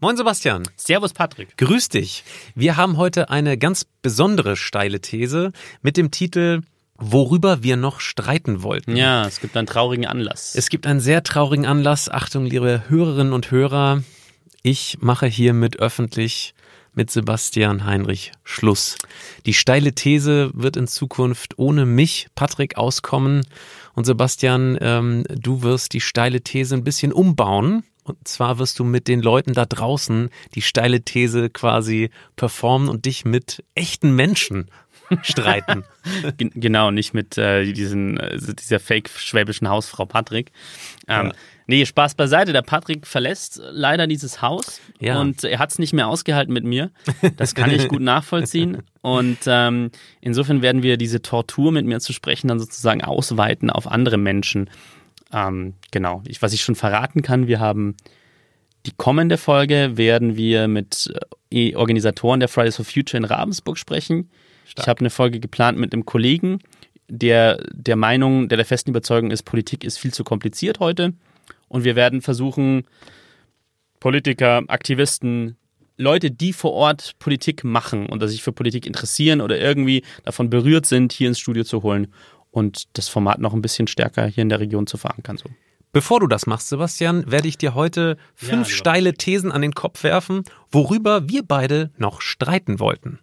Moin Sebastian. Servus Patrick. Grüß dich. Wir haben heute eine ganz besondere steile These mit dem Titel Worüber wir noch streiten wollten. Ja, es gibt einen traurigen Anlass. Es gibt einen sehr traurigen Anlass. Achtung, liebe Hörerinnen und Hörer. Ich mache hiermit öffentlich mit Sebastian Heinrich Schluss. Die steile These wird in Zukunft ohne mich, Patrick, auskommen. Und Sebastian, ähm, du wirst die steile These ein bisschen umbauen. Und zwar wirst du mit den Leuten da draußen die steile These quasi performen und dich mit echten Menschen streiten. genau, nicht mit äh, diesen, äh, dieser fake schwäbischen Hausfrau Patrick. Ähm, ja. Nee, Spaß beiseite. Der Patrick verlässt leider dieses Haus ja. und er hat es nicht mehr ausgehalten mit mir. Das kann ich gut nachvollziehen. Und ähm, insofern werden wir diese Tortur mit mir zu sprechen dann sozusagen ausweiten auf andere Menschen. Ähm, genau, ich, was ich schon verraten kann, wir haben die kommende Folge werden wir mit äh, Organisatoren der Fridays for Future in Ravensburg sprechen. Stark. Ich habe eine Folge geplant mit einem Kollegen, der der Meinung, der der festen Überzeugung ist, Politik ist viel zu kompliziert heute. Und wir werden versuchen, Politiker, Aktivisten, Leute, die vor Ort Politik machen und sich für Politik interessieren oder irgendwie davon berührt sind, hier ins Studio zu holen und das Format noch ein bisschen stärker hier in der Region zu verankern. So. Bevor du das machst, Sebastian, werde ich dir heute fünf ja, steile Thesen an den Kopf werfen, worüber wir beide noch streiten wollten.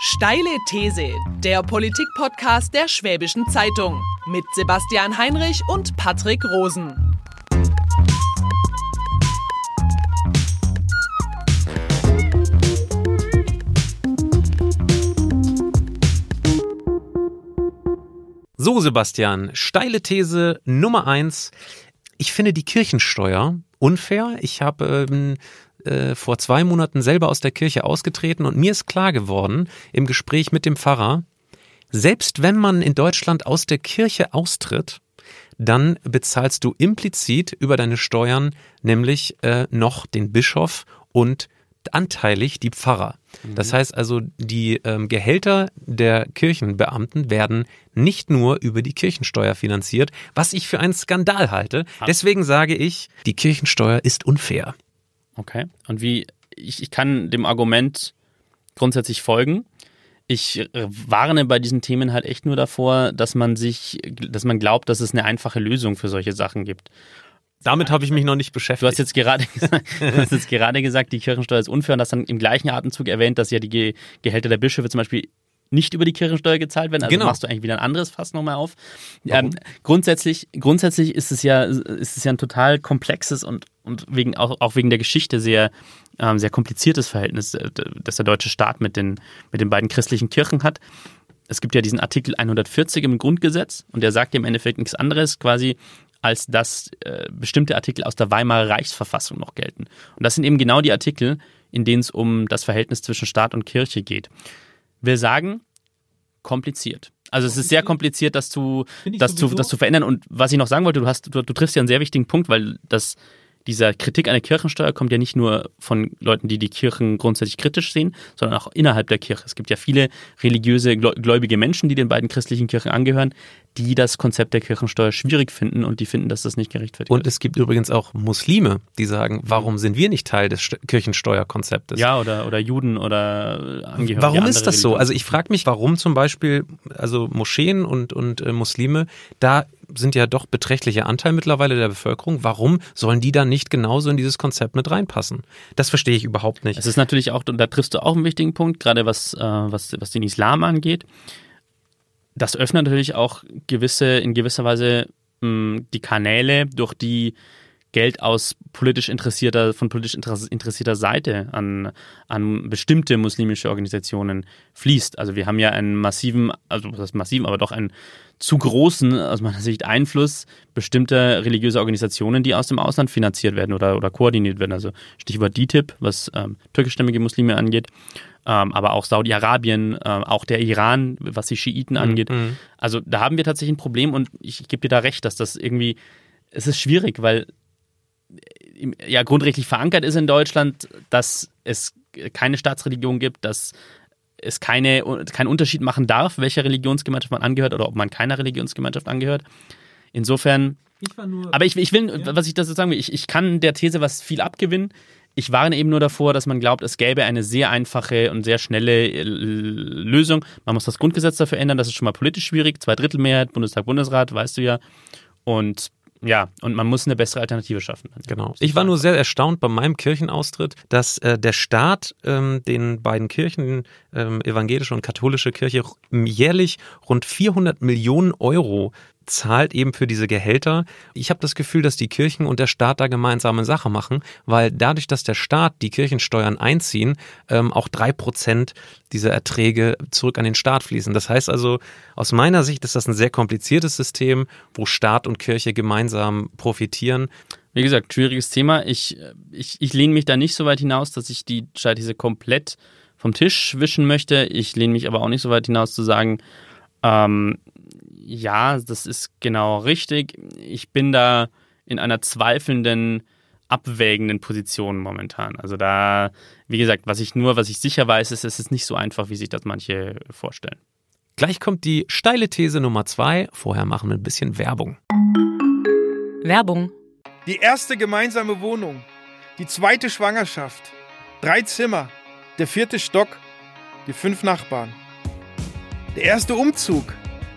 Steile These, der Politik-Podcast der Schwäbischen Zeitung mit Sebastian Heinrich und Patrick Rosen. So, Sebastian, steile These Nummer eins. Ich finde die Kirchensteuer unfair. Ich habe ähm, äh, vor zwei Monaten selber aus der Kirche ausgetreten und mir ist klar geworden im Gespräch mit dem Pfarrer, selbst wenn man in Deutschland aus der Kirche austritt, dann bezahlst du implizit über deine Steuern nämlich äh, noch den Bischof und anteilig die Pfarrer. Mhm. Das heißt also, die ähm, Gehälter der Kirchenbeamten werden nicht nur über die Kirchensteuer finanziert, was ich für einen Skandal halte. Deswegen sage ich, die Kirchensteuer ist unfair. Okay. Und wie, ich, ich kann dem Argument grundsätzlich folgen. Ich äh, warne bei diesen Themen halt echt nur davor, dass man sich, dass man glaubt, dass es eine einfache Lösung für solche Sachen gibt. Damit habe ich mich noch nicht beschäftigt. Du hast jetzt gerade gesagt, du hast jetzt gerade gesagt, die Kirchensteuer ist unfair und hast dann im gleichen Atemzug erwähnt, dass ja die Gehälter der Bischöfe zum Beispiel nicht über die Kirchensteuer gezahlt werden. Also genau. machst du eigentlich wieder ein anderes Fass nochmal auf. Ähm, grundsätzlich, grundsätzlich ist es ja, ist es ja ein total komplexes und, und wegen, auch, auch wegen der Geschichte sehr, ähm, sehr kompliziertes Verhältnis, äh, das der deutsche Staat mit den, mit den beiden christlichen Kirchen hat. Es gibt ja diesen Artikel 140 im Grundgesetz und der sagt im Endeffekt nichts anderes quasi, als dass äh, bestimmte Artikel aus der Weimarer Reichsverfassung noch gelten. Und das sind eben genau die Artikel, in denen es um das Verhältnis zwischen Staat und Kirche geht. Wir sagen kompliziert. Also es ist sehr kompliziert, das zu, das, zu, das zu verändern. Und was ich noch sagen wollte, du hast, du, du triffst ja einen sehr wichtigen Punkt, weil das dieser Kritik an der Kirchensteuer kommt ja nicht nur von Leuten, die die Kirchen grundsätzlich kritisch sehen, sondern auch innerhalb der Kirche. Es gibt ja viele religiöse, gläubige Menschen, die den beiden christlichen Kirchen angehören, die das Konzept der Kirchensteuer schwierig finden und die finden, dass das nicht gerechtfertigt ist. Und es gibt übrigens auch Muslime, die sagen, warum sind wir nicht Teil des Kirchensteuerkonzeptes? Ja, oder, oder Juden oder Angehörige. Warum ist das so? Also ich frage mich, warum zum Beispiel, also Moscheen und, und äh, Muslime da sind ja doch beträchtlicher Anteil mittlerweile der Bevölkerung. Warum sollen die dann nicht genauso in dieses Konzept mit reinpassen? Das verstehe ich überhaupt nicht. Es ist natürlich auch, und da triffst du auch einen wichtigen Punkt, gerade was, äh, was, was den Islam angeht. Das öffnet natürlich auch gewisse, in gewisser Weise mh, die Kanäle, durch die Geld aus politisch interessierter, von politisch interessierter Seite an, an bestimmte muslimische Organisationen fließt. Also wir haben ja einen massiven, also was heißt massiven, aber doch einen zu großen, aus meiner Sicht, Einfluss bestimmter religiöser Organisationen, die aus dem Ausland finanziert werden oder, oder koordiniert werden. Also Stichwort DTIP, was ähm, türkischstämmige Muslime angeht, ähm, aber auch Saudi-Arabien, äh, auch der Iran, was die Schiiten angeht. Mhm. Also da haben wir tatsächlich ein Problem und ich, ich gebe dir da recht, dass das irgendwie, es ist schwierig, weil ja grundrechtlich verankert ist in Deutschland, dass es keine Staatsreligion gibt, dass es keine, keinen Unterschied machen darf, welcher Religionsgemeinschaft man angehört oder ob man keiner Religionsgemeinschaft angehört. Insofern Ich war nur. Aber ich, ich will, ja. was ich dazu sagen will, ich, ich kann der These was viel abgewinnen. Ich warne eben nur davor, dass man glaubt, es gäbe eine sehr einfache und sehr schnelle äh, Lösung. Man muss das Grundgesetz dafür ändern, das ist schon mal politisch schwierig. Zweidrittelmehrheit, Bundestag, Bundesrat, weißt du ja. Und ja, und man muss eine bessere Alternative schaffen. Genau. Ich war nur sehr erstaunt bei meinem Kirchenaustritt, dass äh, der Staat ähm, den beiden Kirchen, ähm, evangelische und katholische Kirche, jährlich rund 400 Millionen Euro zahlt eben für diese Gehälter. Ich habe das Gefühl, dass die Kirchen und der Staat da gemeinsame Sache machen, weil dadurch, dass der Staat die Kirchensteuern einziehen, ähm, auch drei Prozent dieser Erträge zurück an den Staat fließen. Das heißt also, aus meiner Sicht ist das ein sehr kompliziertes System, wo Staat und Kirche gemeinsam profitieren. Wie gesagt, schwieriges Thema. Ich, ich, ich lehne mich da nicht so weit hinaus, dass ich die Scheidthese komplett vom Tisch wischen möchte. Ich lehne mich aber auch nicht so weit hinaus zu sagen, ähm, ja, das ist genau richtig. Ich bin da in einer zweifelnden, abwägenden Position momentan. Also da, wie gesagt, was ich nur, was ich sicher weiß, ist, es ist nicht so einfach, wie sich das manche vorstellen. Gleich kommt die steile These Nummer zwei. Vorher machen wir ein bisschen Werbung. Werbung. Die erste gemeinsame Wohnung, die zweite Schwangerschaft, drei Zimmer, der vierte Stock, die fünf Nachbarn. Der erste Umzug,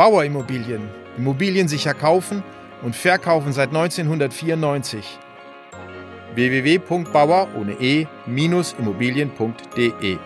Bauerimmobilien. Immobilien sicher kaufen und verkaufen seit 1994. www.bauer ohne e-immobilien.de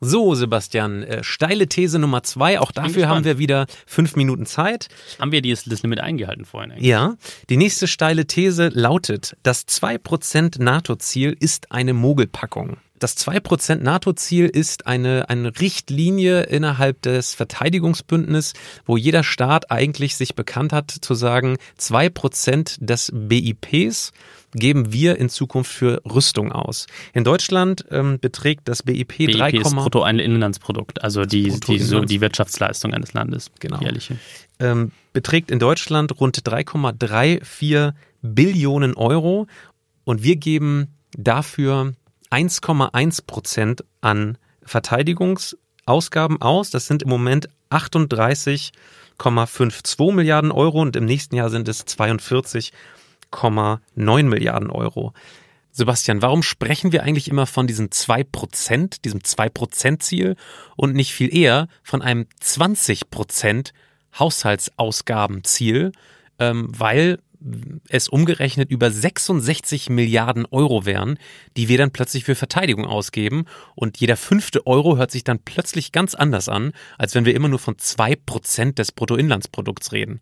So, Sebastian, äh, steile These Nummer zwei. Auch dafür haben wir wieder fünf Minuten Zeit. Haben wir dieses, das Limit eingehalten vorhin? Eigentlich? Ja. Die nächste steile These lautet, das 2% NATO-Ziel ist eine Mogelpackung. Das 2% NATO-Ziel ist eine, eine Richtlinie innerhalb des Verteidigungsbündnisses, wo jeder Staat eigentlich sich bekannt hat zu sagen, 2% des BIPs geben wir in Zukunft für Rüstung aus. In Deutschland ähm, beträgt das BIP, BIP 3, ist Bruttoinlandsprodukt, also die, die, so die Wirtschaftsleistung eines Landes. Genau. Jährliche. Ähm, beträgt in Deutschland rund 3,34 Billionen Euro und wir geben dafür 1,1 Prozent an Verteidigungsausgaben aus. Das sind im Moment 38,52 Milliarden Euro und im nächsten Jahr sind es 42,9 Milliarden Euro. Sebastian, warum sprechen wir eigentlich immer von diesem 2 Prozent, diesem 2 Prozent Ziel und nicht viel eher von einem 20 Prozent Haushaltsausgabenziel? Ähm, weil es umgerechnet über 66 Milliarden Euro wären, die wir dann plötzlich für Verteidigung ausgeben. Und jeder fünfte Euro hört sich dann plötzlich ganz anders an, als wenn wir immer nur von zwei Prozent des Bruttoinlandsprodukts reden.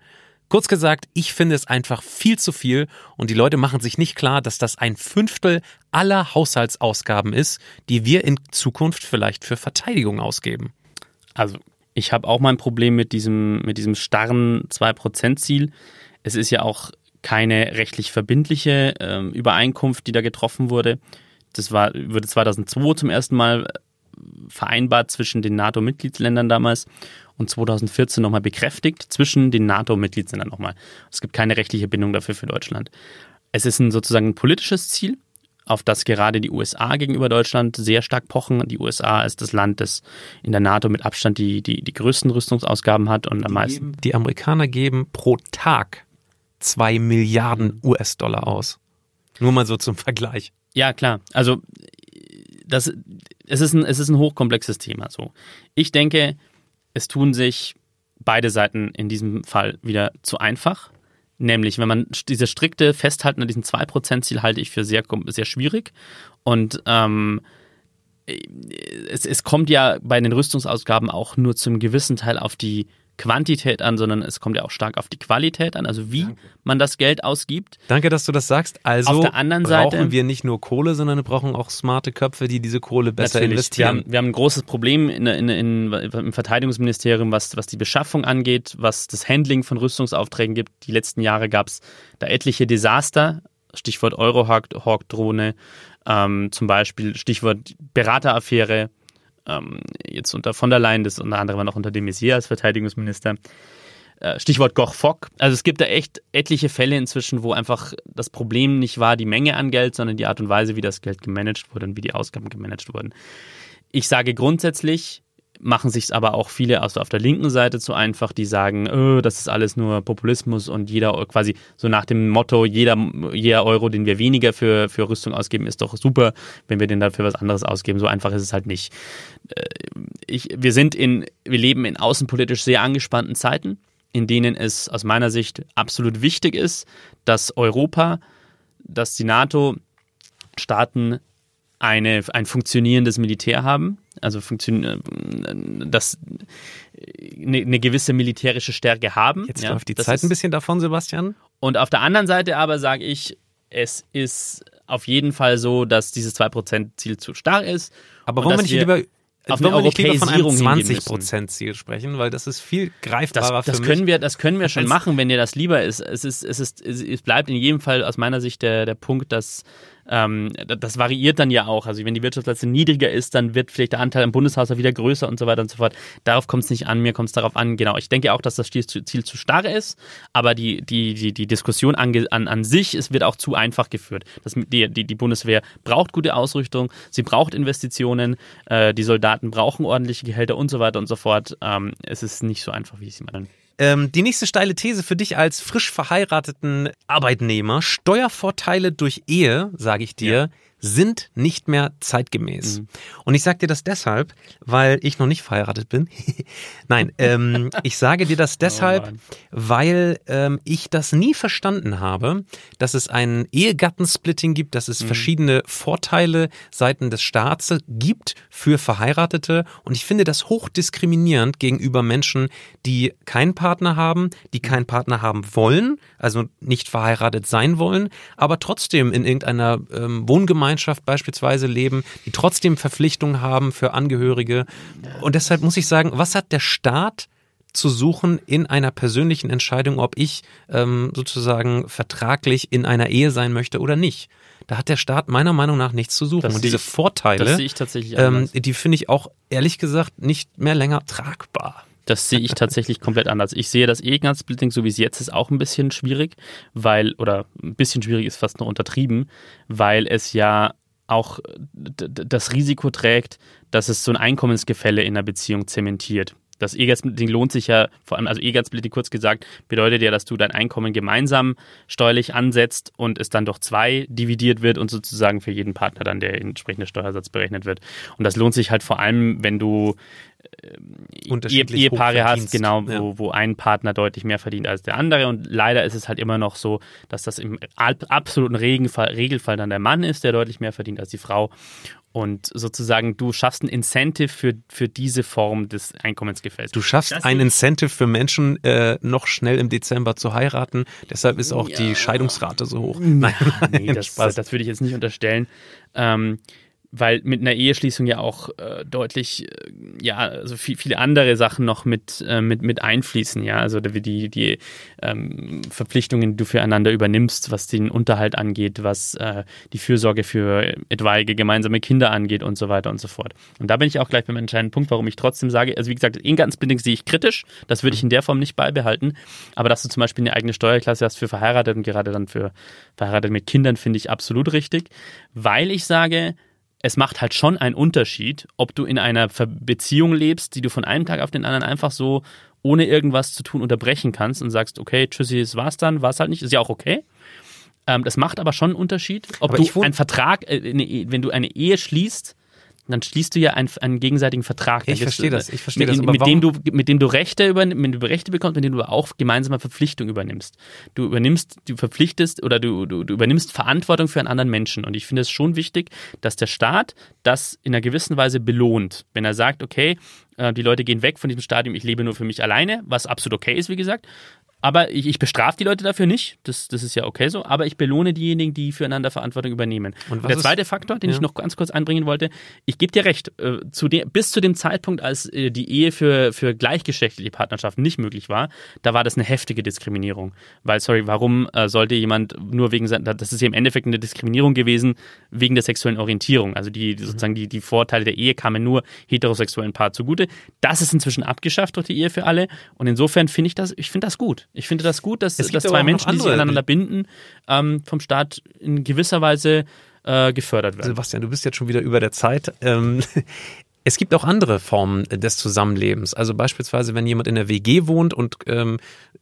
Kurz gesagt, ich finde es einfach viel zu viel und die Leute machen sich nicht klar, dass das ein Fünftel aller Haushaltsausgaben ist, die wir in Zukunft vielleicht für Verteidigung ausgeben. Also, ich habe auch mein Problem mit diesem, mit diesem starren 2%-Ziel. Es ist ja auch keine rechtlich verbindliche ähm, Übereinkunft, die da getroffen wurde. Das war, wurde 2002 zum ersten Mal äh, vereinbart zwischen den NATO-Mitgliedsländern damals und 2014 nochmal bekräftigt zwischen den NATO-Mitgliedsländern nochmal. Es gibt keine rechtliche Bindung dafür für Deutschland. Es ist ein, sozusagen ein politisches Ziel, auf das gerade die USA gegenüber Deutschland sehr stark pochen. Die USA ist das Land, das in der NATO mit Abstand die, die, die größten Rüstungsausgaben hat und am meisten. Die Amerikaner geben pro Tag zwei Milliarden US-Dollar aus. Nur mal so zum Vergleich. Ja, klar. Also das, es, ist ein, es ist ein hochkomplexes Thema. So. Ich denke, es tun sich beide Seiten in diesem Fall wieder zu einfach. Nämlich, wenn man diese strikte Festhalten an diesem 2%-Ziel halte ich für sehr, sehr schwierig. Und ähm, es, es kommt ja bei den Rüstungsausgaben auch nur zum gewissen Teil auf die Quantität an, sondern es kommt ja auch stark auf die Qualität an, also wie Danke. man das Geld ausgibt. Danke, dass du das sagst. Also auf der anderen brauchen Seite, wir nicht nur Kohle, sondern wir brauchen auch smarte Köpfe, die diese Kohle besser investieren. Wir haben, wir haben ein großes Problem in, in, in, im Verteidigungsministerium, was, was die Beschaffung angeht, was das Handling von Rüstungsaufträgen gibt. Die letzten Jahre gab es da etliche Desaster, Stichwort Eurohawk-Drohne, ähm, zum Beispiel Stichwort Berateraffäre, ähm, jetzt unter von der Leyen, das unter anderem noch unter de Maizière als Verteidigungsminister. Äh, Stichwort Goch Fock. Also es gibt da echt etliche Fälle inzwischen, wo einfach das Problem nicht war die Menge an Geld, sondern die Art und Weise, wie das Geld gemanagt wurde und wie die Ausgaben gemanagt wurden. Ich sage grundsätzlich, machen sich aber auch viele also auf der linken Seite zu einfach, die sagen, oh, das ist alles nur Populismus und jeder quasi so nach dem Motto, jeder, jeder Euro, den wir weniger für, für Rüstung ausgeben, ist doch super, wenn wir den dafür was anderes ausgeben. So einfach ist es halt nicht. Äh, ich, wir sind in, wir leben in außenpolitisch sehr angespannten Zeiten, in denen es aus meiner Sicht absolut wichtig ist, dass Europa, dass die NATO Staaten eine, ein funktionierendes Militär haben, also funktionieren, dass eine, eine, gewisse militärische Stärke haben. Jetzt ja, läuft die Zeit ist, ein bisschen davon, Sebastian. Und auf der anderen Seite aber sage ich, es ist auf jeden Fall so, dass dieses 2%-Ziel zu stark ist. Aber warum nicht lieber auf eine Europäisierung von einem 20% Ziel sprechen, weil das ist viel greifbarer das, das für können mich. Wir, das können wir schon machen, wenn dir das lieber ist. Es, ist, es, ist, es bleibt in jedem Fall aus meiner Sicht der, der Punkt, dass ähm, das variiert dann ja auch. Also wenn die Wirtschaftsleistung niedriger ist, dann wird vielleicht der Anteil im Bundeshaushalt wieder größer und so weiter und so fort. Darauf kommt es nicht an, mir kommt es darauf an, genau. Ich denke auch, dass das Ziel zu starr ist, aber die, die, die, die Diskussion an, an, an sich es wird auch zu einfach geführt. Das, die, die, die Bundeswehr braucht gute Ausrüstung, sie braucht Investitionen, äh, die Soldaten brauchen ordentliche Gehälter und so weiter und so fort. Ähm, es ist nicht so einfach, wie ich es meine. Ähm, die nächste steile These für dich als frisch verheirateten Arbeitnehmer. Steuervorteile durch Ehe, sage ich dir, ja sind nicht mehr zeitgemäß. Mhm. Und ich sage dir das deshalb, weil ich noch nicht verheiratet bin. Nein, ähm, ich sage dir das oh deshalb, oh weil ähm, ich das nie verstanden habe, dass es ein Ehegattensplitting gibt, dass es mhm. verschiedene Vorteile seiten des Staats gibt für Verheiratete. Und ich finde das hochdiskriminierend gegenüber Menschen, die keinen Partner haben, die keinen Partner haben wollen, also nicht verheiratet sein wollen, aber trotzdem in irgendeiner ähm, Wohngemeinschaft Gemeinschaft beispielsweise leben, die trotzdem Verpflichtungen haben für Angehörige. Und deshalb muss ich sagen, was hat der Staat zu suchen in einer persönlichen Entscheidung, ob ich ähm, sozusagen vertraglich in einer Ehe sein möchte oder nicht. Da hat der Staat meiner Meinung nach nichts zu suchen. Das und diese ich, Vorteile, ähm, die finde ich auch ehrlich gesagt nicht mehr länger tragbar. Das sehe ich tatsächlich komplett anders. Ich sehe das E-Gun-Splitting, so wie es jetzt ist, auch ein bisschen schwierig, weil, oder ein bisschen schwierig ist fast noch untertrieben, weil es ja auch das Risiko trägt, dass es so ein Einkommensgefälle in der Beziehung zementiert. Das E-Gas-Splitting lohnt sich ja, vor allem, also E-Gas-Splitting kurz gesagt, bedeutet ja, dass du dein Einkommen gemeinsam steuerlich ansetzt und es dann durch zwei dividiert wird und sozusagen für jeden Partner dann der entsprechende Steuersatz berechnet wird. Und das lohnt sich halt vor allem, wenn du äh, Ehepaare hast, genau, ja. wo, wo ein Partner deutlich mehr verdient als der andere. Und leider ist es halt immer noch so, dass das im absoluten Regelfall, Regelfall dann der Mann ist, der deutlich mehr verdient als die Frau. Und sozusagen, du schaffst ein Incentive für, für diese Form des Einkommensgefälls. Du schaffst das ein Incentive für Menschen, äh, noch schnell im Dezember zu heiraten. Deshalb ist auch ja. die Scheidungsrate so hoch. Nein, nee, das, das, würde ich jetzt nicht unterstellen. Ähm, weil mit einer Eheschließung ja auch äh, deutlich, äh, ja, also viel, viele andere Sachen noch mit, äh, mit, mit einfließen, ja, also die, die ähm, Verpflichtungen, die du füreinander übernimmst, was den Unterhalt angeht, was äh, die Fürsorge für etwaige gemeinsame Kinder angeht und so weiter und so fort. Und da bin ich auch gleich beim entscheidenden Punkt, warum ich trotzdem sage, also wie gesagt, Ehegattensbindung sehe ich kritisch, das würde ich in der Form nicht beibehalten, aber dass du zum Beispiel eine eigene Steuerklasse hast für verheiratet und gerade dann für verheiratet mit Kindern, finde ich absolut richtig, weil ich sage, es macht halt schon einen Unterschied, ob du in einer Beziehung lebst, die du von einem Tag auf den anderen einfach so ohne irgendwas zu tun unterbrechen kannst und sagst, okay, tschüssi, es war's dann, war es halt nicht, ist ja auch okay. Ähm, das macht aber schon einen Unterschied, ob aber du einen Vertrag, äh, eine, e, wenn du eine Ehe schließt, dann schließt du ja einen, einen gegenseitigen Vertrag. Ich verstehe das, ich verstehe mit, das. mit, dem du, mit dem du Rechte, über, mit dem du Rechte bekommst, mit dem du auch gemeinsame Verpflichtungen übernimmst. Du übernimmst, du verpflichtest oder du, du, du übernimmst Verantwortung für einen anderen Menschen. Und ich finde es schon wichtig, dass der Staat das in einer gewissen Weise belohnt. Wenn er sagt, okay, äh, die Leute gehen weg von diesem Stadium, ich lebe nur für mich alleine, was absolut okay ist, wie gesagt. Aber ich, ich bestrafe die Leute dafür nicht, das, das ist ja okay so, aber ich belohne diejenigen, die füreinander Verantwortung übernehmen. Und, Und der zweite ist, Faktor, den ja. ich noch ganz kurz einbringen wollte, ich gebe dir recht, äh, zu de, bis zu dem Zeitpunkt, als äh, die Ehe für, für gleichgeschlechtliche Partnerschaften nicht möglich war, da war das eine heftige Diskriminierung. Weil, sorry, warum äh, sollte jemand nur wegen seiner, das ist ja im Endeffekt eine Diskriminierung gewesen, wegen der sexuellen Orientierung. Also die mhm. sozusagen die, die Vorteile der Ehe kamen nur heterosexuellen Paar zugute. Das ist inzwischen abgeschafft durch die Ehe für alle. Und insofern finde ich das, ich finde das gut. Ich finde das gut, dass, dass zwei Menschen, die sich aneinander binden, ähm, vom Staat in gewisser Weise äh, gefördert werden. Sebastian, du bist jetzt schon wieder über der Zeit. Ähm, es gibt auch andere Formen des Zusammenlebens. Also beispielsweise, wenn jemand in der WG wohnt und ähm,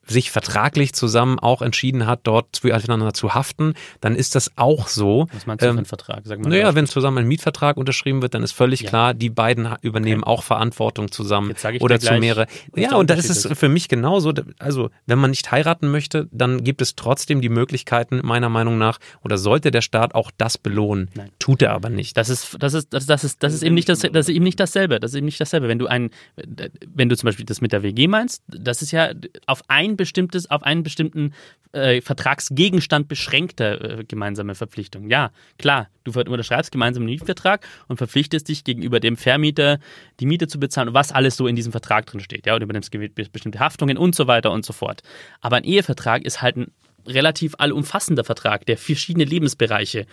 sich vertraglich zusammen auch entschieden hat, dort füreinander zu haften, dann ist das auch so. Was meinst du ähm, für einen Vertrag? Sag mal naja, wenn zusammen ein Mietvertrag unterschrieben wird, dann ist völlig ja. klar, die beiden übernehmen okay. auch Verantwortung zusammen oder zu mehrere. Ja, und das ist für mich genauso. Also, wenn man nicht heiraten möchte, dann gibt es trotzdem die Möglichkeiten, meiner Meinung nach, oder sollte der Staat auch das belohnen. Nein. Tut er aber nicht. Das ist, das ist, das, das ist, das ist eben nicht das, das ist eben nicht nicht dasselbe. Das ist eben nicht dasselbe. Wenn du ein, wenn du zum Beispiel das mit der WG meinst, das ist ja auf ein bestimmtes, auf einen bestimmten äh, Vertragsgegenstand beschränkter äh, gemeinsame Verpflichtung. Ja, klar, du unterschreibst gemeinsam einen Mietvertrag und verpflichtest dich gegenüber dem Vermieter, die Miete zu bezahlen, was alles so in diesem Vertrag drin steht. Ja, und übernimmst bestimmte Haftungen und so weiter und so fort. Aber ein Ehevertrag ist halt ein relativ allumfassender Vertrag, der verschiedene Lebensbereiche,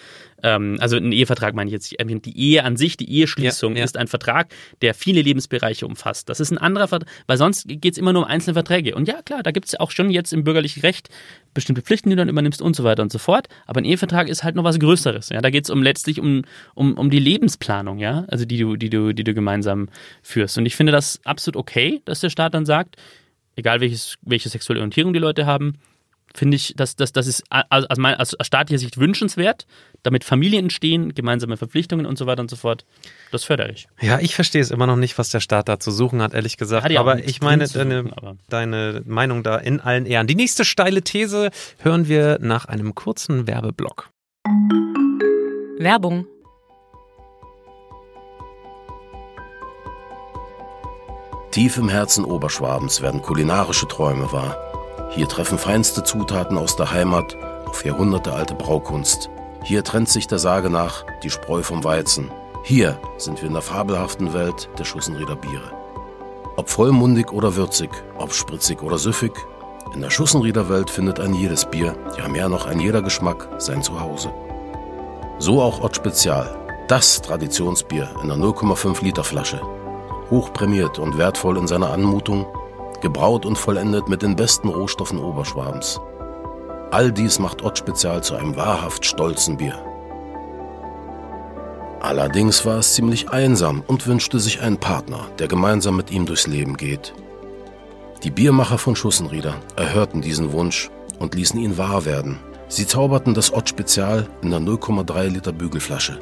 ähm, also ein Ehevertrag meine ich jetzt, die Ehe an sich, die Eheschließung ja, ja. ist ein Vertrag, der viele Lebensbereiche umfasst. Das ist ein anderer Vertrag, weil sonst geht es immer nur um einzelne Verträge. Und ja, klar, da gibt es auch schon jetzt im bürgerlichen Recht bestimmte Pflichten, die du dann übernimmst und so weiter und so fort. Aber ein Ehevertrag ist halt noch was Größeres. Ja, da geht es um letztlich um, um, um die Lebensplanung, ja, also die du, die du, die du gemeinsam führst. Und ich finde das absolut okay, dass der Staat dann sagt, egal welches, welche sexuelle Orientierung die Leute haben, finde ich, dass das, das ist aus, mein, aus staatlicher Sicht wünschenswert, damit Familien entstehen, gemeinsame Verpflichtungen und so weiter und so fort. Das fördere ich. Ja, ich verstehe es immer noch nicht, was der Staat da zu suchen hat, ehrlich gesagt. Hat aber ich meine deine, suchen, deine Meinung da in allen Ehren. Die nächste steile These hören wir nach einem kurzen Werbeblock. Werbung. Tief im Herzen Oberschwabens werden kulinarische Träume wahr. Hier treffen feinste Zutaten aus der Heimat auf jahrhundertealte Braukunst. Hier trennt sich der Sage nach die Spreu vom Weizen. Hier sind wir in der fabelhaften Welt der Schussenrieder Biere. Ob vollmundig oder würzig, ob spritzig oder süffig, in der Schussenrieder Welt findet ein jedes Bier, ja mehr noch ein jeder Geschmack, sein Zuhause. So auch Ott Spezial, das Traditionsbier in einer 0,5 Liter Flasche. Hochprämiert und wertvoll in seiner Anmutung gebraut und vollendet mit den besten Rohstoffen Oberschwabens. All dies macht Ott Spezial zu einem wahrhaft stolzen Bier. Allerdings war es ziemlich einsam und wünschte sich einen Partner, der gemeinsam mit ihm durchs Leben geht. Die Biermacher von Schussenrieder erhörten diesen Wunsch und ließen ihn wahr werden. Sie zauberten das Ott Spezial in der 0,3 Liter Bügelflasche.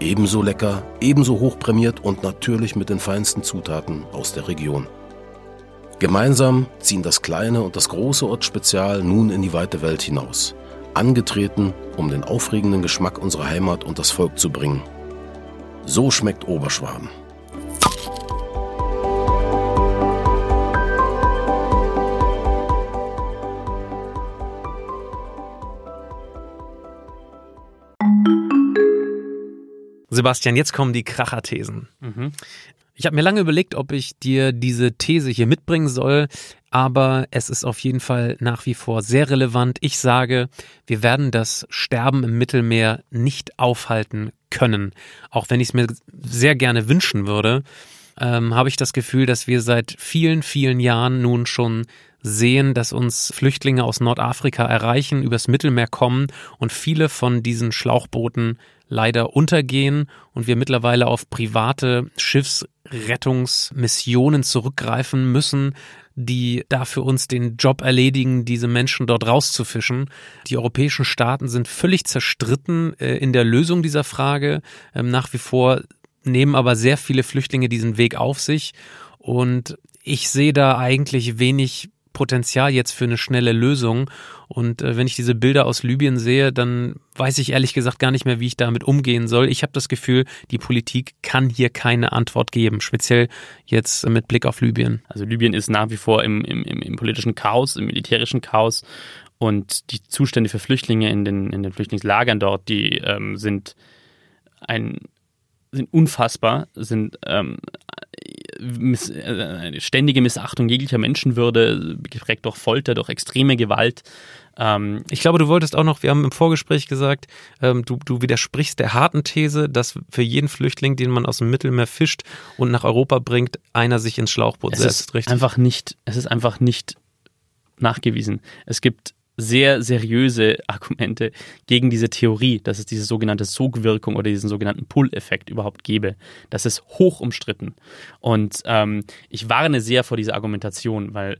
Ebenso lecker, ebenso hochprämiert und natürlich mit den feinsten Zutaten aus der Region. Gemeinsam ziehen das kleine und das große Ortsspezial nun in die weite Welt hinaus, angetreten, um den aufregenden Geschmack unserer Heimat und das Volk zu bringen. So schmeckt Oberschwaben. Sebastian, jetzt kommen die Kracherthesen. Mhm. Ich habe mir lange überlegt, ob ich dir diese These hier mitbringen soll, aber es ist auf jeden Fall nach wie vor sehr relevant. Ich sage, wir werden das Sterben im Mittelmeer nicht aufhalten können. Auch wenn ich es mir sehr gerne wünschen würde, ähm, habe ich das Gefühl, dass wir seit vielen, vielen Jahren nun schon sehen, dass uns Flüchtlinge aus Nordafrika erreichen, übers Mittelmeer kommen und viele von diesen Schlauchbooten leider untergehen und wir mittlerweile auf private Schiffsrettungsmissionen zurückgreifen müssen, die da für uns den Job erledigen, diese Menschen dort rauszufischen. Die europäischen Staaten sind völlig zerstritten äh, in der Lösung dieser Frage. Ähm, nach wie vor nehmen aber sehr viele Flüchtlinge diesen Weg auf sich. Und ich sehe da eigentlich wenig Potenzial jetzt für eine schnelle Lösung. Und äh, wenn ich diese Bilder aus Libyen sehe, dann weiß ich ehrlich gesagt gar nicht mehr, wie ich damit umgehen soll. Ich habe das Gefühl, die Politik kann hier keine Antwort geben, speziell jetzt mit Blick auf Libyen. Also Libyen ist nach wie vor im, im, im politischen Chaos, im militärischen Chaos. Und die Zustände für Flüchtlinge in den, in den Flüchtlingslagern dort, die ähm, sind ein sind unfassbar, sind ähm, miss, äh, ständige Missachtung jeglicher Menschenwürde, geprägt durch Folter, durch extreme Gewalt. Ähm, ich glaube, du wolltest auch noch, wir haben im Vorgespräch gesagt, ähm, du, du widersprichst der harten These, dass für jeden Flüchtling, den man aus dem Mittelmeer fischt und nach Europa bringt, einer sich ins Schlauchboot es setzt, ist richtig? Einfach nicht, es ist einfach nicht nachgewiesen. Es gibt sehr seriöse Argumente gegen diese Theorie, dass es diese sogenannte Sogwirkung oder diesen sogenannten Pull-Effekt überhaupt gäbe. Das ist hoch umstritten. Und ähm, ich warne sehr vor dieser Argumentation, weil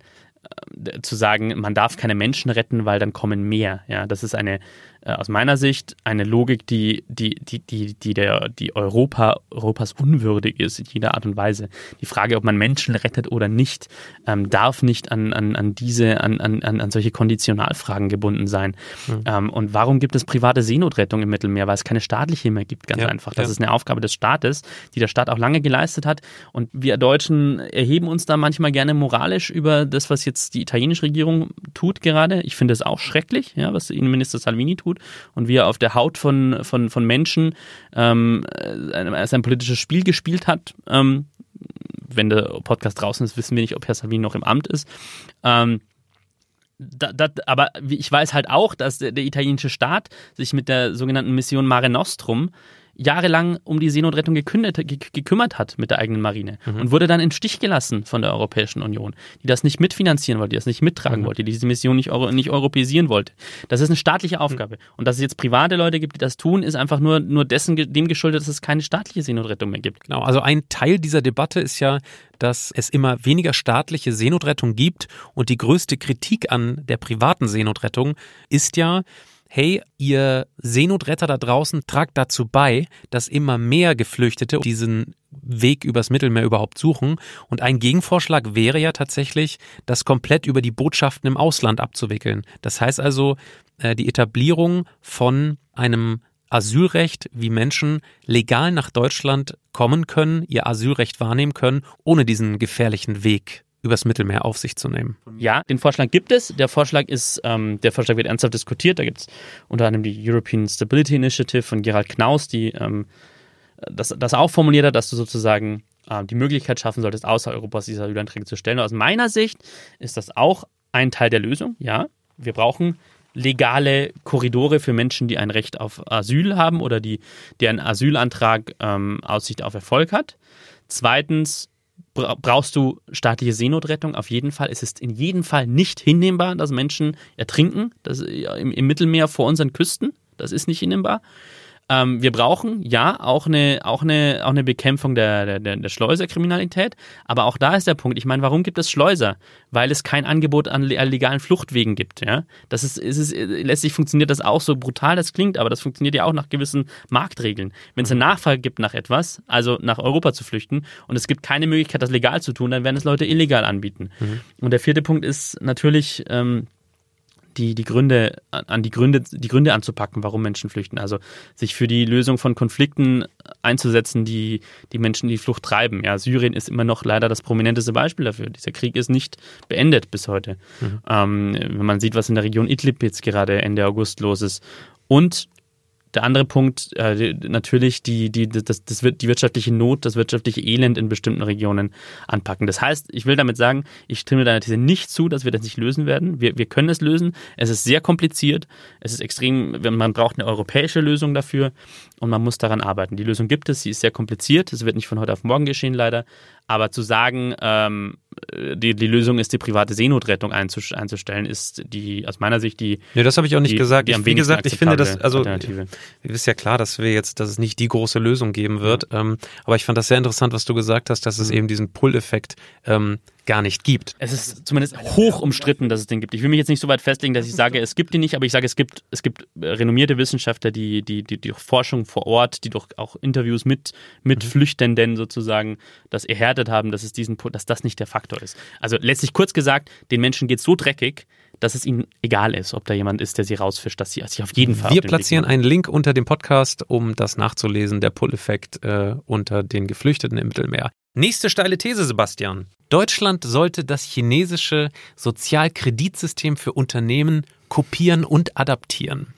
äh, zu sagen, man darf keine Menschen retten, weil dann kommen mehr. Ja, das ist eine äh, aus meiner Sicht eine Logik, die, die, die, die, die, der, die Europa, Europas unwürdig ist in jeder Art und Weise. Die Frage, ob man Menschen rettet oder nicht, ähm, darf nicht an, an, an diese, an, an, an solche Konditionalfragen gebunden sein. Mhm. Ähm, und warum gibt es private Seenotrettung im Mittelmeer? Weil es keine staatliche mehr gibt, ganz ja, einfach. Das ja. ist eine Aufgabe des Staates, die der Staat auch lange geleistet hat. Und wir Deutschen erheben uns da manchmal gerne moralisch über das, was jetzt die italienische Regierung tut gerade. Ich finde es auch schrecklich, ja, was Innenminister Salvini tut tut und wie er auf der Haut von, von, von Menschen ähm, sein politisches Spiel gespielt hat. Ähm, wenn der Podcast draußen ist, wissen wir nicht, ob Herr Salvini noch im Amt ist. Ähm, da, da, aber ich weiß halt auch, dass der, der, italienische Staat sich mit der sogenannten Mission Mare Nostrum jahrelang um die Seenotrettung gekündet, gekümmert hat mit der eigenen Marine mhm. und wurde dann in Stich gelassen von der Europäischen Union, die das nicht mitfinanzieren wollte, die das nicht mittragen mhm. wollte, die diese Mission nicht, euro, nicht europäisieren wollte. Das ist eine staatliche mhm. Aufgabe. Mhm. Und dass es jetzt private Leute gibt, die das tun, ist einfach nur, nur dessen, dem geschuldet, dass es keine staatliche Seenotrettung mehr gibt. Genau, also ein Teil dieser Debatte ist ja, dass es immer weniger staatliche Seenotrettung gibt und die größte Kritik an der privaten Seenotrettung ist ja, hey, ihr Seenotretter da draußen tragt dazu bei, dass immer mehr Geflüchtete diesen Weg übers Mittelmeer überhaupt suchen. Und ein Gegenvorschlag wäre ja tatsächlich, das komplett über die Botschaften im Ausland abzuwickeln. Das heißt also, äh, die Etablierung von einem Asylrecht, wie Menschen legal nach Deutschland kommen können, ihr Asylrecht wahrnehmen können, ohne diesen gefährlichen Weg übers Mittelmeer auf sich zu nehmen. Ja, den Vorschlag gibt es. Der Vorschlag ist, ähm, der Vorschlag wird ernsthaft diskutiert. Da gibt es unter anderem die European Stability Initiative von Gerald Knaus, die ähm, das, das auch formuliert hat, dass du sozusagen äh, die Möglichkeit schaffen solltest, außer Europas diese Asylanträge zu stellen. Aus meiner Sicht ist das auch ein Teil der Lösung. Ja, wir brauchen legale Korridore für Menschen, die ein Recht auf Asyl haben oder die, einen Asylantrag ähm, Aussicht auf Erfolg hat. Zweitens brauchst du staatliche Seenotrettung. Auf jeden Fall. Es ist in jedem Fall nicht hinnehmbar, dass Menschen ertrinken das, im, im Mittelmeer vor unseren Küsten. Das ist nicht hinnehmbar. Ähm, wir brauchen ja auch eine, auch eine, auch eine Bekämpfung der, der, der Schleuserkriminalität. Aber auch da ist der Punkt. Ich meine, warum gibt es Schleuser? Weil es kein Angebot an legalen Fluchtwegen gibt. Ja? Das ist, ist, ist, letztlich funktioniert das auch so brutal, das klingt, aber das funktioniert ja auch nach gewissen Marktregeln. Wenn es eine Nachfrage gibt nach etwas, also nach Europa zu flüchten, und es gibt keine Möglichkeit, das legal zu tun, dann werden es Leute illegal anbieten. Mhm. Und der vierte Punkt ist natürlich, ähm, die, die Gründe, an die Gründe, die Gründe anzupacken, warum Menschen flüchten. Also sich für die Lösung von Konflikten einzusetzen, die die Menschen in die Flucht treiben. Ja, Syrien ist immer noch leider das prominenteste Beispiel dafür. Dieser Krieg ist nicht beendet bis heute. Mhm. Ähm, wenn man sieht, was in der Region Idlib jetzt gerade Ende August los ist. Und der andere Punkt, äh, natürlich die, die, das, das wird die wirtschaftliche Not, das wirtschaftliche Elend in bestimmten Regionen anpacken. Das heißt, ich will damit sagen, ich stimme deiner These nicht zu, dass wir das nicht lösen werden. Wir, wir können es lösen. Es ist sehr kompliziert. Es ist extrem, man braucht eine europäische Lösung dafür und man muss daran arbeiten. Die Lösung gibt es, sie ist sehr kompliziert. Es wird nicht von heute auf morgen geschehen, leider. Aber zu sagen, ähm, die, die Lösung ist, die private Seenotrettung einzustellen, ist die aus meiner Sicht die. Nee, das habe ich auch nicht die, gesagt. Die ich, wie gesagt, ich finde das, also ist ja klar, dass wir jetzt, dass es nicht die große Lösung geben wird. Ja. Ähm, aber ich fand das sehr interessant, was du gesagt hast, dass es mhm. eben diesen Pull-Effekt ähm, gar nicht gibt. Es ist zumindest hoch umstritten, dass es den gibt. Ich will mich jetzt nicht so weit festlegen, dass ich sage, es gibt ihn nicht, aber ich sage, es gibt, es gibt renommierte Wissenschaftler, die, die, die, die Forschung vor Ort, die doch auch Interviews mit, mit mhm. Flüchtenden sozusagen das erhärtet haben, dass es diesen, dass das nicht der Faktor ist. Also letztlich kurz gesagt, den Menschen geht es so dreckig, dass es ihnen egal ist, ob da jemand ist, der sie rausfischt, dass sie sich auf jeden Fall. Wir platzieren einen Link unter dem Podcast, um das nachzulesen, der Pull-Effekt äh, unter den Geflüchteten im Mittelmeer. Nächste steile These, Sebastian. Deutschland sollte das chinesische Sozialkreditsystem für Unternehmen kopieren und adaptieren.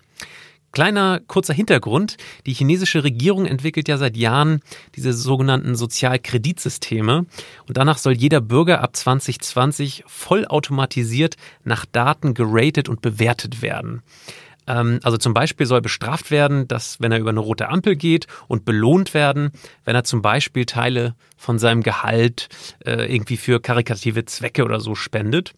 Kleiner kurzer Hintergrund. Die chinesische Regierung entwickelt ja seit Jahren diese sogenannten Sozialkreditsysteme und danach soll jeder Bürger ab 2020 vollautomatisiert nach Daten geratet und bewertet werden. Ähm, also zum Beispiel soll bestraft werden, dass wenn er über eine rote Ampel geht und belohnt werden, wenn er zum Beispiel Teile von seinem Gehalt äh, irgendwie für karikative Zwecke oder so spendet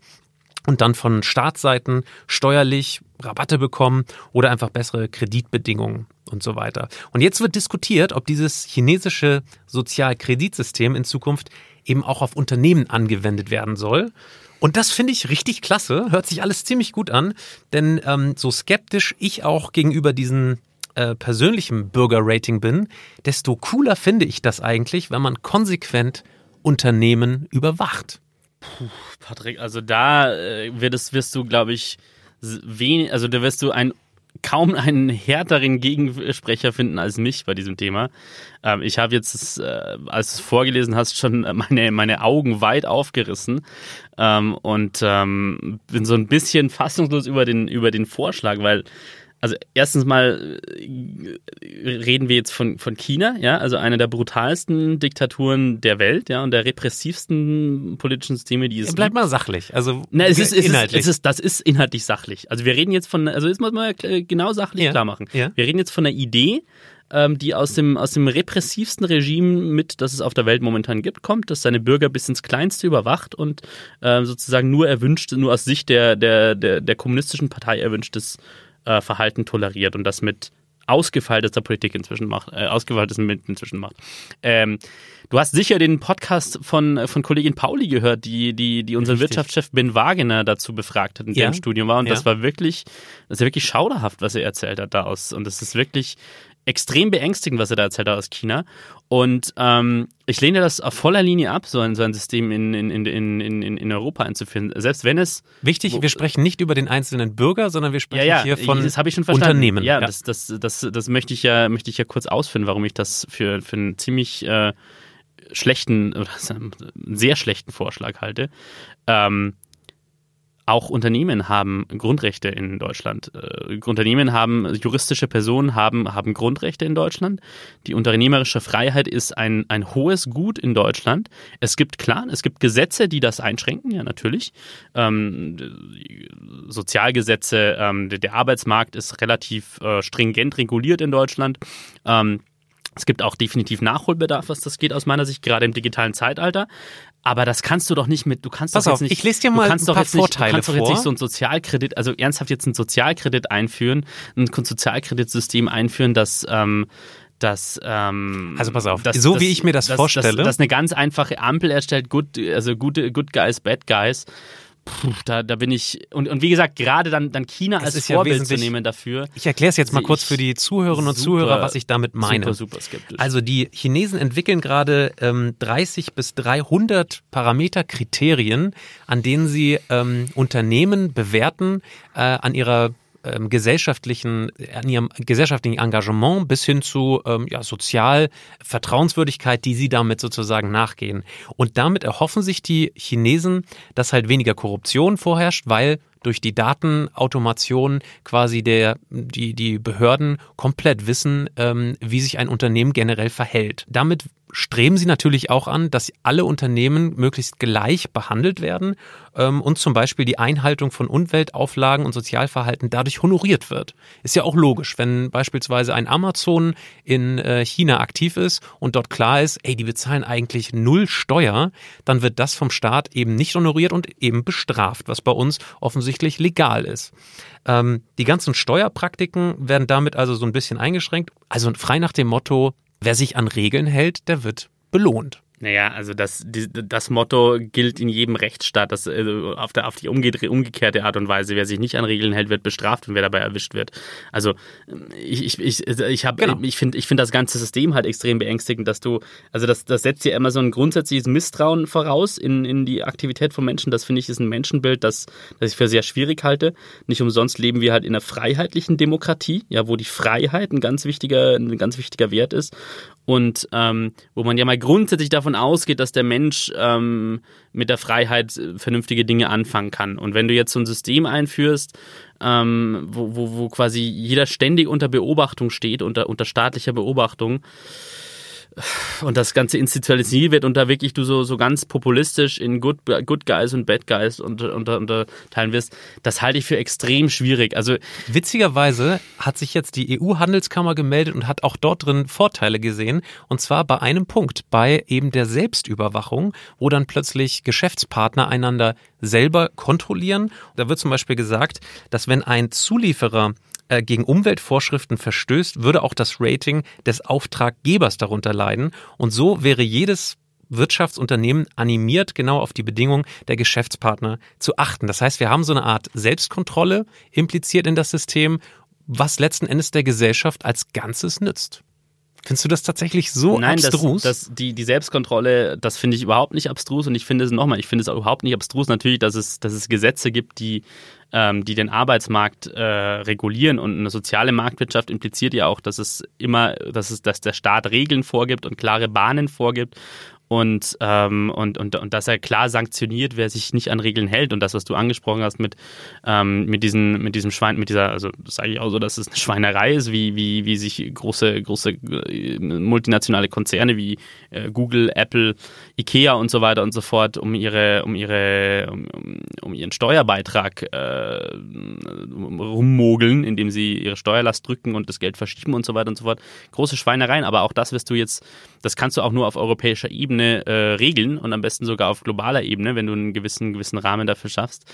und dann von Staatsseiten steuerlich Rabatte bekommen oder einfach bessere Kreditbedingungen und so weiter. Und jetzt wird diskutiert, ob dieses chinesische Sozialkreditsystem in Zukunft eben auch auf Unternehmen angewendet werden soll. Und das finde ich richtig klasse, hört sich alles ziemlich gut an, denn ähm, so skeptisch ich auch gegenüber diesen äh, persönlichen Bürgerrating bin, desto cooler finde ich das eigentlich, wenn man konsequent Unternehmen überwacht. Puh, Patrick, also da äh, wirst, wirst du, glaube ich, wenig, also da wirst du ein kaum einen härteren Gegensprecher finden als mich bei diesem Thema. Ähm, ich habe jetzt, äh, als du es vorgelesen hast, schon meine, meine Augen weit aufgerissen ähm, und ähm, bin so ein bisschen fassungslos über den, über den Vorschlag, weil also erstens mal äh, reden wir jetzt von, von China, ja, also eine der brutalsten Diktaturen der Welt, ja, und der repressivsten politischen Systeme, die es ja, Bleib gibt. mal sachlich, also Na, es ist, es inhaltlich. Ist, es ist, das ist inhaltlich sachlich. Also wir reden jetzt von, also jetzt muss man genau sachlich ja. klar machen. Ja. Wir reden jetzt von einer Idee, ähm, die aus dem, aus dem repressivsten Regime mit, das es auf der Welt momentan gibt, kommt, das seine Bürger bis ins Kleinste überwacht und äh, sozusagen nur erwünscht, nur aus Sicht der, der, der, der kommunistischen Partei erwünschtes äh, Verhalten toleriert und das mit ausgefeiltester Politik inzwischen macht, äh, ausgefeiltesten Mitteln inzwischen macht. Ähm, du hast sicher den Podcast von, von Kollegin Pauli gehört, die, die, die unseren Richtig. Wirtschaftschef Ben Wagener dazu befragt hat, in ja. dem Studium war. Und ja. das war wirklich, das ist wirklich schauderhaft, was er erzählt hat da aus. Und das ist wirklich extrem beängstigend, was er da erzählt hat aus China. Und ähm, ich lehne das auf voller Linie ab, so ein, so ein System in, in, in, in, in Europa einzuführen. Selbst wenn es. Wichtig, wir sprechen nicht über den einzelnen Bürger, sondern wir sprechen ja, ja, hier von das ich schon Unternehmen. Ja, ja, Das, das, das, das möchte ich ja, möchte ich ja kurz ausführen, warum ich das für, für einen ziemlich äh, schlechten, oder sehr schlechten Vorschlag halte. Ähm, auch Unternehmen haben Grundrechte in Deutschland. Äh, Unternehmen haben, juristische Personen haben, haben Grundrechte in Deutschland. Die unternehmerische Freiheit ist ein, ein hohes Gut in Deutschland. Es gibt klar, es gibt Gesetze, die das einschränken, ja natürlich. Ähm, Sozialgesetze, ähm, der Arbeitsmarkt ist relativ äh, stringent reguliert in Deutschland. Ähm, es gibt auch definitiv Nachholbedarf, was das geht aus meiner Sicht, gerade im digitalen Zeitalter. Aber das kannst du doch nicht mit, du kannst Pass doch auf, jetzt nicht. Ich lese dir mal ein paar Vorteile nicht, du kannst vor. doch jetzt nicht so ein Sozialkredit, also ernsthaft jetzt ein Sozialkredit einführen, ein Sozialkreditsystem einführen, das ähm, das ähm, also pass auf, das, so das, wie ich mir das, das vorstelle, dass das eine ganz einfache Ampel erstellt, good, also gute Good Guys, Bad Guys Puh, da, da bin ich, und, und wie gesagt, gerade dann, dann China es als Vorbild ja zu nehmen dafür. Ich erkläre es jetzt mal kurz für die Zuhörerinnen und Zuhörer, was ich damit meine. Super, super skeptisch. Also die Chinesen entwickeln gerade ähm, 30 bis 300 Parameterkriterien, an denen sie ähm, Unternehmen bewerten äh, an ihrer ähm, gesellschaftlichen, an ihrem gesellschaftlichen Engagement bis hin zu ähm, ja, sozial Vertrauenswürdigkeit, die sie damit sozusagen nachgehen. Und damit erhoffen sich die Chinesen, dass halt weniger Korruption vorherrscht, weil durch die Datenautomation quasi der, die, die Behörden komplett wissen, ähm, wie sich ein Unternehmen generell verhält. Damit streben sie natürlich auch an, dass alle Unternehmen möglichst gleich behandelt werden ähm, und zum Beispiel die Einhaltung von Umweltauflagen und Sozialverhalten dadurch honoriert wird. Ist ja auch logisch, wenn beispielsweise ein Amazon in äh, China aktiv ist und dort klar ist, ey, die bezahlen eigentlich null Steuer, dann wird das vom Staat eben nicht honoriert und eben bestraft, was bei uns offensichtlich legal ist. Ähm, die ganzen Steuerpraktiken werden damit also so ein bisschen eingeschränkt. Also frei nach dem Motto, wer sich an Regeln hält, der wird belohnt. Naja, also das, das Motto gilt in jedem Rechtsstaat, dass äh, auf, der, auf die umgekehrte Art und Weise, wer sich nicht an Regeln hält, wird bestraft und wer dabei erwischt wird. Also ich, ich, ich, ich, hab, genau. ich finde ich find das ganze System halt extrem beängstigend, dass du, also das, das setzt ja immer so ein grundsätzliches Misstrauen voraus in, in die Aktivität von Menschen. Das finde ich ist ein Menschenbild, das, das ich für sehr schwierig halte. Nicht umsonst leben wir halt in einer freiheitlichen Demokratie, ja, wo die Freiheit ein ganz wichtiger, ein ganz wichtiger Wert ist und ähm, wo man ja mal grundsätzlich davon ausgeht, dass der Mensch ähm, mit der Freiheit äh, vernünftige Dinge anfangen kann. Und wenn du jetzt so ein System einführst, ähm, wo, wo, wo quasi jeder ständig unter Beobachtung steht, unter, unter staatlicher Beobachtung, und das Ganze institutionalisiert wird und da wirklich du so, so ganz populistisch in Good, Good Guys und Bad Guys unter, unter, unterteilen wirst, das halte ich für extrem schwierig. Also Witzigerweise hat sich jetzt die EU-Handelskammer gemeldet und hat auch dort drin Vorteile gesehen. Und zwar bei einem Punkt, bei eben der Selbstüberwachung, wo dann plötzlich Geschäftspartner einander selber kontrollieren. Da wird zum Beispiel gesagt, dass wenn ein Zulieferer äh, gegen Umweltvorschriften verstößt, würde auch das Rating des Auftraggebers darunter leiden. Und so wäre jedes Wirtschaftsunternehmen animiert, genau auf die Bedingungen der Geschäftspartner zu achten. Das heißt, wir haben so eine Art Selbstkontrolle impliziert in das System, was letzten Endes der Gesellschaft als Ganzes nützt. Findest du das tatsächlich so Nein, abstrus? Das, das, die, die Selbstkontrolle, das finde ich überhaupt nicht abstrus und ich finde es nochmal, ich finde es auch überhaupt nicht abstrus natürlich, dass es, dass es Gesetze gibt, die ähm, die den Arbeitsmarkt äh, regulieren. Und eine soziale Marktwirtschaft impliziert ja auch, dass es immer, dass es, dass der Staat Regeln vorgibt und klare Bahnen vorgibt und, ähm, und, und, und dass er klar sanktioniert, wer sich nicht an Regeln hält. Und das, was du angesprochen hast mit, ähm, mit, diesen, mit diesem Schwein, mit dieser, also sage ich auch so, dass es eine Schweinerei ist, wie, wie, wie sich große, große äh, multinationale Konzerne wie äh, Google, Apple, Ikea und so weiter und so fort um ihre, um ihre, um, um ihren Steuerbeitrag äh, rummogeln, indem sie ihre Steuerlast drücken und das Geld verschieben und so weiter und so fort. Große Schweinereien, aber auch das wirst du jetzt, das kannst du auch nur auf europäischer Ebene Ebene äh, regeln und am besten sogar auf globaler Ebene, wenn du einen gewissen, gewissen Rahmen dafür schaffst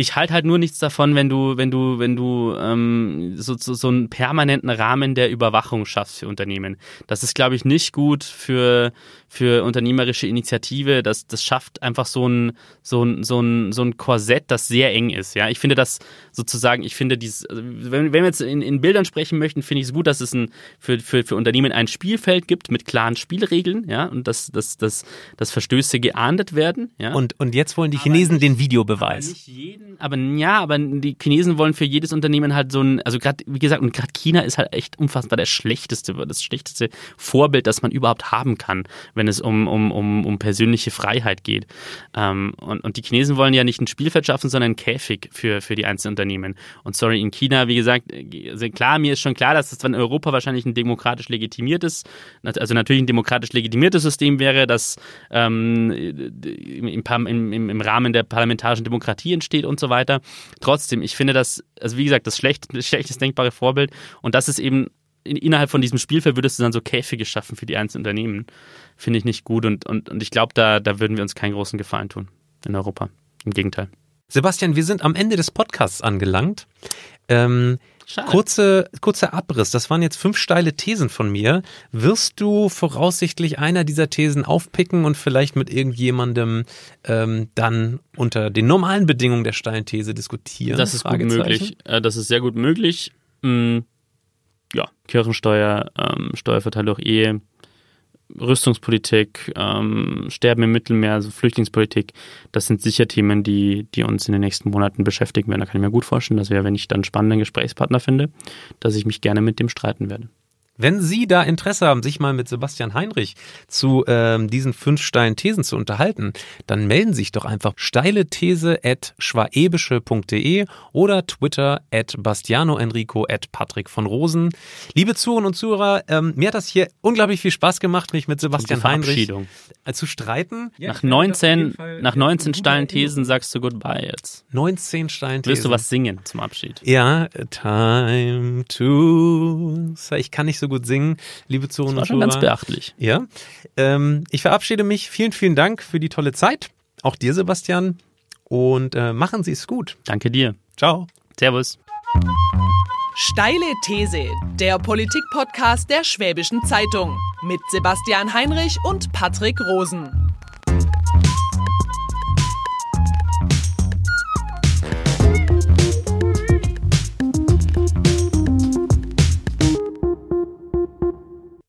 ich halte halt nur nichts davon, wenn du, wenn du, wenn du ähm, so, so, so einen permanenten Rahmen der Überwachung schaffst für Unternehmen. Das ist, glaube ich, nicht gut für, für unternehmerische Initiative. Das, das schafft einfach so ein, so ein, so ein, so ein Korsett, das sehr eng ist. Ja, ich finde das sozusagen, ich finde dieses, also wenn, wenn wir jetzt in, in Bildern sprechen möchten, finde ich es gut, dass es ein, für, für, für Unternehmen ein Spielfeld gibt mit klaren Spielregeln, ja, und dass, dass, dass, dass Verstöße geahndet werden. Ja. Und, und jetzt wollen die Chinesen nicht, den Videobeweis. Aber nicht jeden aber ja, aber die Chinesen wollen für jedes Unternehmen halt so ein, also gerade, wie gesagt, und gerade China ist halt echt unfassbar der schlechteste, das schlechteste Vorbild, das man überhaupt haben kann, wenn es um, um, um, um persönliche Freiheit geht. Ähm, und, und die Chinesen wollen ja nicht ein Spielfeld schaffen, sondern einen Käfig für, für die einzelnen Unternehmen. Und sorry, in China, wie gesagt, also klar, mir ist schon klar, dass das in Europa wahrscheinlich ein demokratisch legitimiertes, also natürlich ein demokratisch legitimiertes System wäre, das ähm, im, im, im Rahmen der parlamentarischen Demokratie entsteht und so weiter. Trotzdem, ich finde das, also wie gesagt, das, schlecht, das denkbare Vorbild. Und das ist eben in, innerhalb von diesem Spielfeld würdest du dann so Käfige schaffen für die einzelnen Unternehmen. Finde ich nicht gut und, und, und ich glaube, da, da würden wir uns keinen großen Gefallen tun in Europa. Im Gegenteil. Sebastian, wir sind am Ende des Podcasts angelangt. Ähm, Kurze, kurzer Abriss. Das waren jetzt fünf steile Thesen von mir. Wirst du voraussichtlich einer dieser Thesen aufpicken und vielleicht mit irgendjemandem ähm, dann unter den normalen Bedingungen der steilen These diskutieren? Das ist gut möglich. Äh, das ist sehr gut möglich. Hm, ja, Kirchensteuer, ähm, Steuerverteilung durch Ehe, Rüstungspolitik, ähm, Sterben im Mittelmeer, also Flüchtlingspolitik, das sind sicher Themen, die, die uns in den nächsten Monaten beschäftigen werden. Da kann ich mir gut vorstellen, dass wir, wenn ich dann spannenden Gesprächspartner finde, dass ich mich gerne mit dem streiten werde. Wenn Sie da Interesse haben, sich mal mit Sebastian Heinrich zu ähm, diesen fünf steilen Thesen zu unterhalten, dann melden Sie sich doch einfach steile These at schwaebische.de oder Twitter at bastianoenrico at Patrick von Rosen. Liebe Zuhörerinnen und Zuhörer, ähm, mir hat das hier unglaublich viel Spaß gemacht, mich mit Sebastian Heinrich äh, zu streiten. Ja, nach 19, nach 19 steilen Thesen sagst du Goodbye jetzt. 19 steilen Thesen. Willst du was singen zum Abschied? Ja, time to... Ich kann nicht so gut singen, liebe Zuhörerinnen und Zuhörer. ganz beachtlich. Ja. Ähm, ich verabschiede mich. Vielen, vielen Dank für die tolle Zeit. Auch dir, Sebastian. Und äh, machen Sie es gut. Danke dir. Ciao. Servus. Steile These, der Politik-Podcast der Schwäbischen Zeitung mit Sebastian Heinrich und Patrick Rosen.